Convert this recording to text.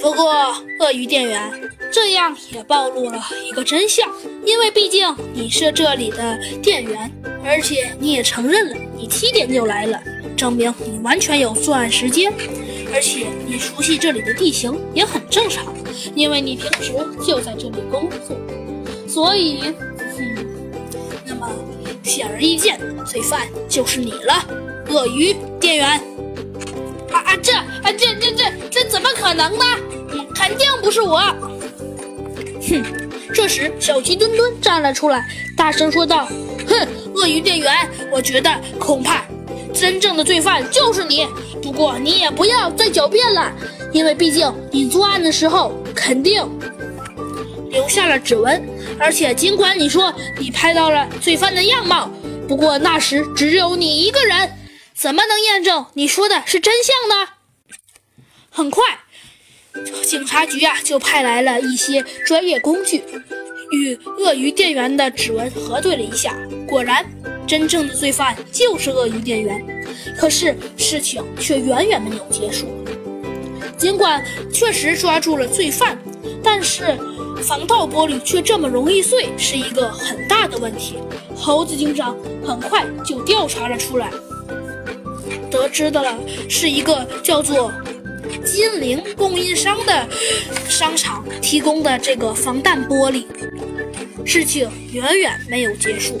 不过，鳄鱼店员，这样也暴露了一个真相，因为毕竟你是这里的店员，而且你也承认了你七点就来了，证明你完全有作案时间，而且你熟悉这里的地形也很正常，因为你平时就在这里工作，所以，嗯，那么显而易见，罪犯就是你了，鳄鱼店员。能呢？嗯，肯定不是我。哼！这时，小鸡墩墩站了出来，大声说道：“哼，鳄鱼店员，我觉得恐怕真正的罪犯就是你。不过你也不要再狡辩了，因为毕竟你作案的时候肯定留下了指纹，而且尽管你说你拍到了罪犯的样貌，不过那时只有你一个人。”怎么能验证你说的是真相呢？很快，警察局啊就派来了一些专业工具，与鳄鱼店员的指纹核对了一下，果然，真正的罪犯就是鳄鱼店员。可是事情却远远没有结束。尽管确实抓住了罪犯，但是防盗玻璃却这么容易碎，是一个很大的问题。猴子警长很快就调查了出来。得知的了，是一个叫做金陵供应商的商场提供的这个防弹玻璃。事情远远没有结束。